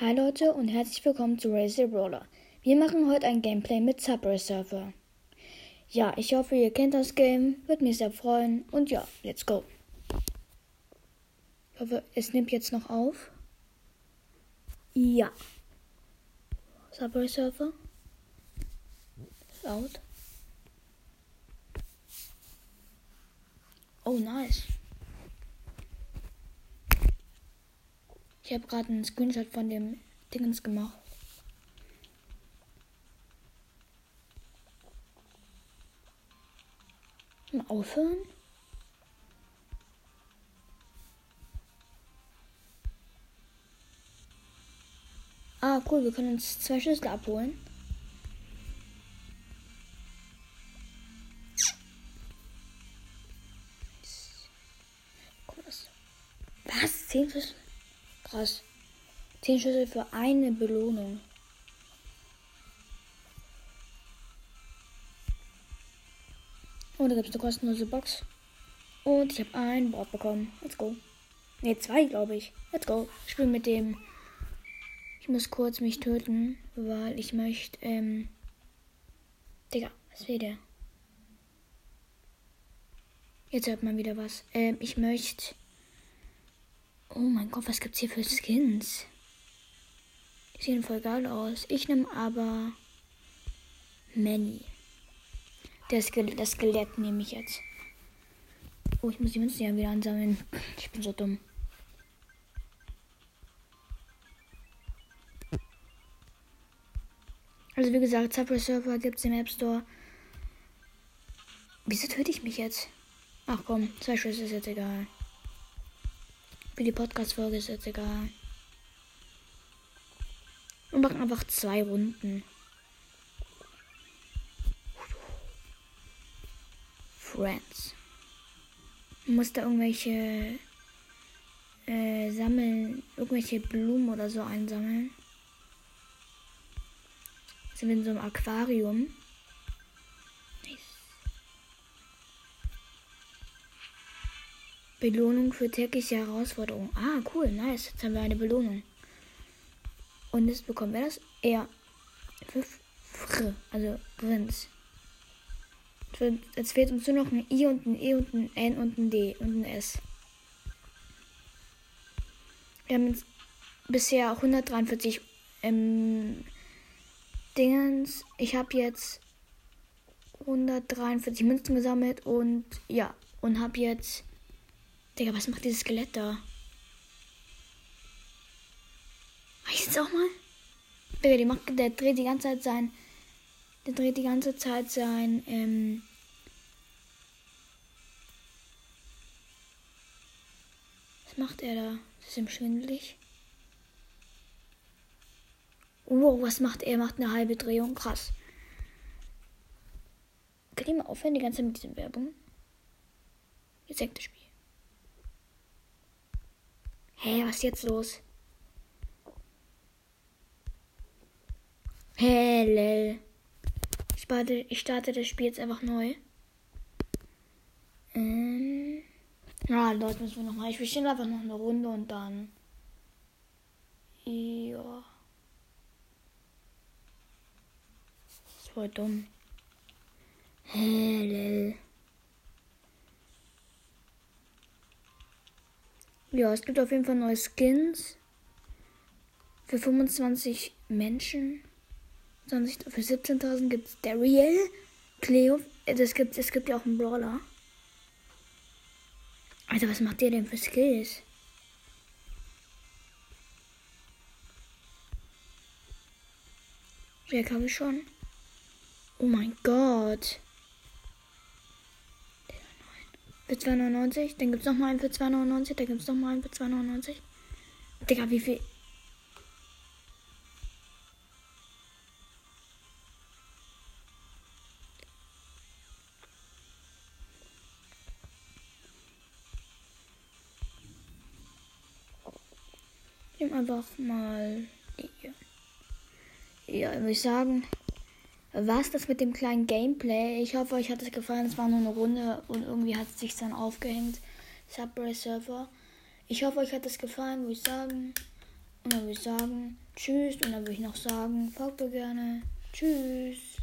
Hi Leute und herzlich willkommen zu Razer Brawler. Wir machen heute ein Gameplay mit Subway Surfer. Ja, ich hoffe, ihr kennt das Game, würde mich sehr freuen und ja, let's go. Ich hoffe, es nimmt jetzt noch auf. Ja. Subway Surfer. Laut. Oh, nice. Ich habe gerade einen Screenshot von dem Dingens gemacht. Mal aufhören? Ah, cool, wir können uns zwei Schlüssel abholen. Was? Zehn Schlüssel? Krass. 10 Schlüssel für eine Belohnung. Und da gibt es eine kostenlose Box. Und ich habe ein Board bekommen. Let's go. Ne, zwei, glaube ich. Let's go. Ich spiele mit dem. Ich muss kurz mich töten, weil ich möchte, ähm. Digga, was will der? Jetzt hört man wieder was. Ähm, ich möchte Oh mein Gott, was gibt's hier für Skins? Die sehen voll geil aus. Ich nehme aber Manny. Das, Skelett, das Skelett nehme ich jetzt. Oh, ich muss die Münzen ja wieder ansammeln. Ich bin so dumm. Also wie gesagt, Subway Surfer gibt es im App Store. Wieso töte ich mich jetzt? Ach komm, zwei Schüsse ist jetzt egal. Für die Podcast-Folge ist jetzt egal. Wir machen einfach zwei Runden. Friends. Man muss da irgendwelche äh, sammeln, irgendwelche Blumen oder so einsammeln. Sind wir in so einem Aquarium. Belohnung für tägliche Herausforderung. Ah, cool, nice. Jetzt haben wir eine Belohnung. Und jetzt bekommen wir das. Er. Also Prinz. Jetzt fehlt uns nur noch ein I und ein E und ein N und ein D und ein S. Wir haben jetzt bisher 143 ähm, Dingens. Ich habe jetzt 143 Münzen gesammelt und ja, und habe jetzt Digga, was macht dieses Skelett da? Weiß jetzt auch mal? Digga, die macht, der dreht die ganze Zeit sein. Der dreht die ganze Zeit sein, ähm. Was macht er da? ist ihm schwindelig. Wow, was macht er? Er macht eine halbe Drehung. Krass. Kann ich mal aufhören, die ganze Zeit mit diesen Werbung? Jetzt senkt das Spiel. Hä, hey, was ist jetzt los? Hä, hey, Ich starte, ich starte das Spiel jetzt einfach neu. Ähm. Ja, Leute, müssen wir nochmal. Ich bestelle einfach noch eine Runde und dann. Ja. Das voll dumm. Hä, hey, Ja, es gibt auf jeden Fall neue Skins. Für 25 Menschen. 20, für 17.000 gibt es Daryl, Cleo. Äh, es gibt, es gibt ja auch einen Brawler. Alter, was macht der denn für Skills? Jack habe ich schon. Oh mein Gott. Für 2,99. Dann gibt es nochmal einen für 2,99. Dann gibt es nochmal einen für 2,99. Digga, wie viel. Ich nehme einfach mal die hier. Ja, würde ich sagen, was das mit dem kleinen Gameplay. Ich hoffe, euch hat es gefallen. Es war nur eine Runde und irgendwie hat es sich dann aufgehängt. Subway Server. Ich hoffe, euch hat es gefallen, würde ich sagen. Und dann würde ich sagen, tschüss. Und dann würde ich noch sagen, folgt mir gerne. Tschüss.